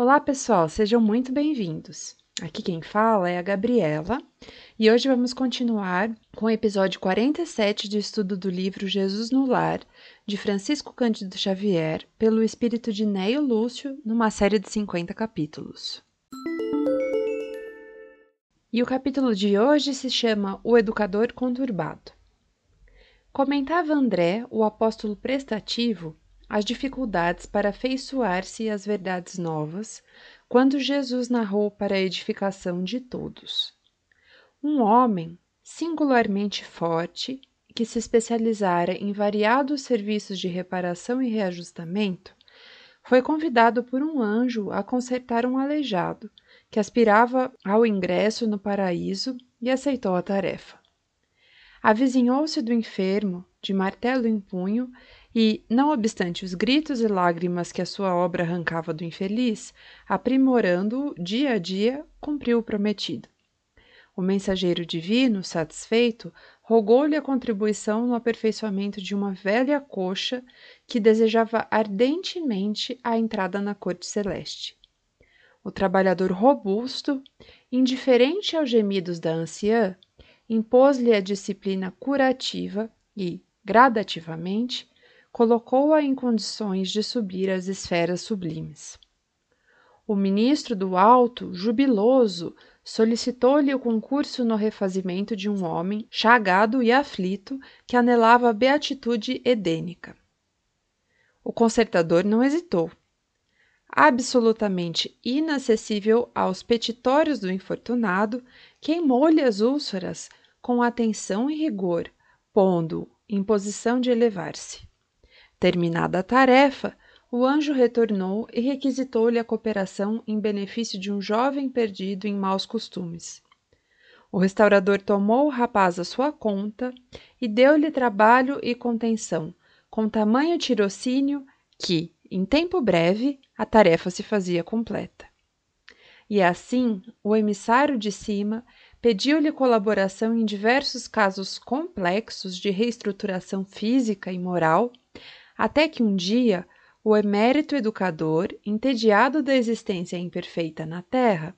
Olá, pessoal, sejam muito bem-vindos. Aqui quem fala é a Gabriela e hoje vamos continuar com o episódio 47 de estudo do livro Jesus no Lar, de Francisco Cândido Xavier, pelo espírito de Neio Lúcio, numa série de 50 capítulos. E o capítulo de hoje se chama O Educador Conturbado. Comentava André, o apóstolo prestativo, as dificuldades para afeiçoar-se às verdades novas, quando Jesus narrou para a edificação de todos. Um homem singularmente forte, que se especializara em variados serviços de reparação e reajustamento, foi convidado por um anjo a consertar um aleijado que aspirava ao ingresso no paraíso e aceitou a tarefa. Avizinhou-se do enfermo, de martelo em punho, e, não obstante os gritos e lágrimas que a sua obra arrancava do infeliz, aprimorando-o dia a dia, cumpriu o prometido. O mensageiro divino, satisfeito, rogou-lhe a contribuição no aperfeiçoamento de uma velha coxa que desejava ardentemente a entrada na corte celeste. O trabalhador robusto, indiferente aos gemidos da anciã, impôs-lhe a disciplina curativa e, gradativamente, colocou-a em condições de subir às esferas sublimes. O ministro do Alto, jubiloso, solicitou-lhe o concurso no refazimento de um homem chagado e aflito que anelava a beatitude edênica. O concertador não hesitou. Absolutamente inacessível aos petitórios do infortunado, queimou-lhe as úlceras com atenção e rigor, pondo-o em posição de elevar-se. Terminada a tarefa, o anjo retornou e requisitou-lhe a cooperação em benefício de um jovem perdido em maus costumes. O restaurador tomou o rapaz à sua conta e deu-lhe trabalho e contenção, com tamanho tirocínio que, em tempo breve, a tarefa se fazia completa. E assim, o emissário de cima pediu-lhe colaboração em diversos casos complexos de reestruturação física e moral até que um dia o emérito educador, entediado da existência imperfeita na Terra,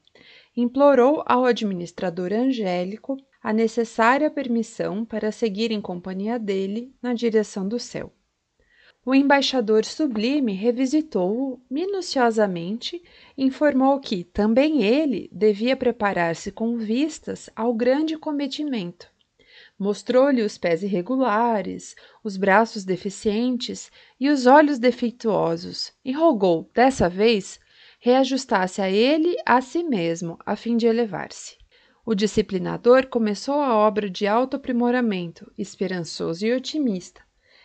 implorou ao administrador angélico a necessária permissão para seguir em companhia dele na direção do céu. O embaixador sublime revisitou-o minuciosamente e informou que também ele devia preparar-se com vistas ao grande cometimento Mostrou-lhe os pés irregulares, os braços deficientes e os olhos defeituosos, e rogou, dessa vez, reajustasse a ele a si mesmo, a fim de elevar-se. O disciplinador começou a obra de autoaprimoramento, esperançoso e otimista.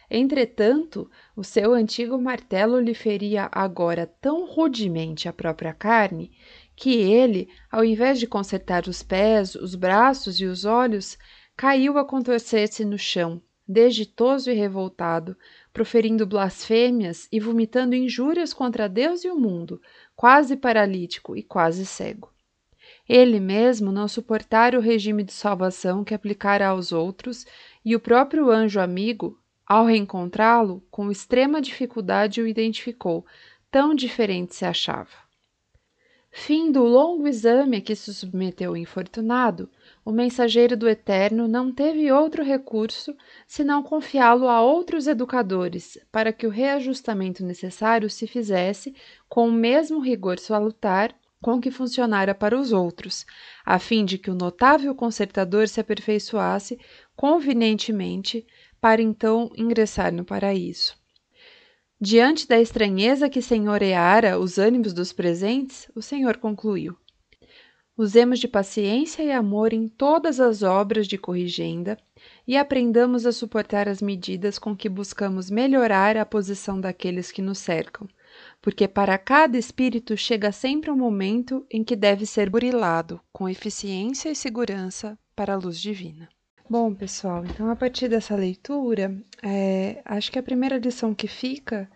Entretanto, o seu antigo martelo lhe feria agora tão rudemente a própria carne que ele, ao invés de consertar os pés, os braços e os olhos, caiu a contorcer-se no chão, desditoso e revoltado, proferindo blasfêmias e vomitando injúrias contra Deus e o mundo, quase paralítico e quase cego. Ele mesmo não suportara o regime de salvação que aplicara aos outros, e o próprio anjo amigo, ao reencontrá-lo, com extrema dificuldade o identificou, tão diferente se achava. Fim do longo exame a que se submeteu o infortunado, o mensageiro do Eterno não teve outro recurso senão confiá-lo a outros educadores, para que o reajustamento necessário se fizesse com o mesmo rigor salutar com que funcionara para os outros, a fim de que o notável concertador se aperfeiçoasse convenientemente para então ingressar no paraíso. Diante da estranheza que senhoreara os ânimos dos presentes, o Senhor concluiu: Usemos de paciência e amor em todas as obras de corrigenda e aprendamos a suportar as medidas com que buscamos melhorar a posição daqueles que nos cercam, porque para cada espírito chega sempre um momento em que deve ser burilado com eficiência e segurança para a luz divina. Bom, pessoal, então a partir dessa leitura, é, acho que a primeira lição que fica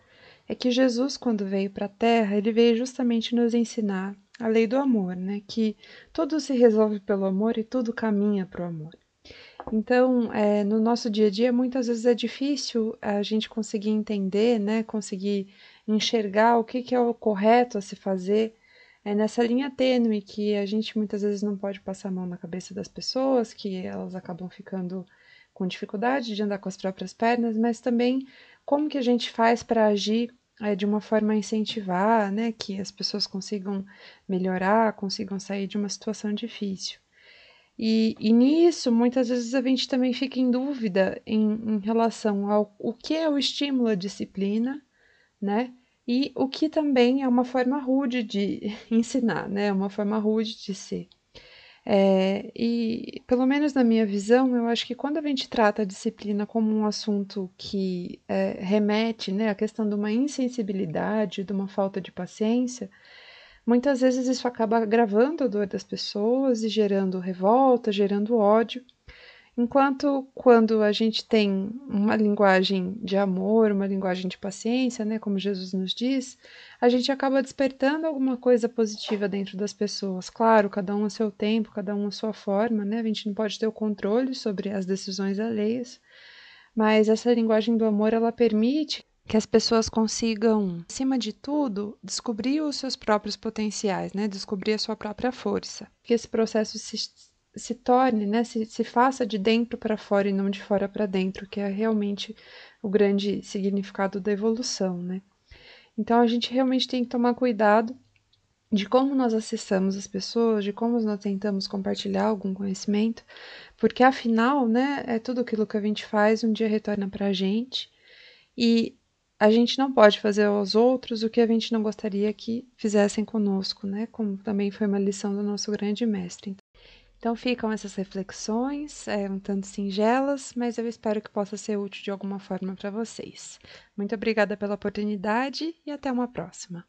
é que Jesus, quando veio para a Terra, ele veio justamente nos ensinar a lei do amor, né? Que tudo se resolve pelo amor e tudo caminha para o amor. Então, é, no nosso dia a dia, muitas vezes é difícil a gente conseguir entender, né? Conseguir enxergar o que, que é o correto a se fazer é nessa linha tênue que a gente muitas vezes não pode passar a mão na cabeça das pessoas, que elas acabam ficando com dificuldade de andar com as próprias pernas, mas também como que a gente faz para agir é, de uma forma a incentivar, né, que as pessoas consigam melhorar, consigam sair de uma situação difícil. E, e nisso, muitas vezes a gente também fica em dúvida em, em relação ao o que é o estímulo à disciplina, né? E o que também é uma forma rude de ensinar, né? Uma forma rude de ser. É, e, pelo menos na minha visão, eu acho que quando a gente trata a disciplina como um assunto que é, remete né, à questão de uma insensibilidade, de uma falta de paciência, muitas vezes isso acaba agravando a dor das pessoas e gerando revolta, gerando ódio. Enquanto quando a gente tem uma linguagem de amor, uma linguagem de paciência, né, como Jesus nos diz, a gente acaba despertando alguma coisa positiva dentro das pessoas. Claro, cada um a seu tempo, cada um a sua forma, né? A gente não pode ter o controle sobre as decisões alheias, mas essa linguagem do amor, ela permite que as pessoas consigam, acima de tudo, descobrir os seus próprios potenciais, né? Descobrir a sua própria força. Que esse processo se se torne, né, se, se faça de dentro para fora e não de fora para dentro, que é realmente o grande significado da evolução, né? Então a gente realmente tem que tomar cuidado de como nós acessamos as pessoas, de como nós tentamos compartilhar algum conhecimento, porque afinal, né, é tudo aquilo que a gente faz um dia retorna para a gente e a gente não pode fazer aos outros o que a gente não gostaria que fizessem conosco, né? Como também foi uma lição do nosso grande mestre. Então ficam essas reflexões, é, um tanto singelas, mas eu espero que possa ser útil de alguma forma para vocês. Muito obrigada pela oportunidade e até uma próxima.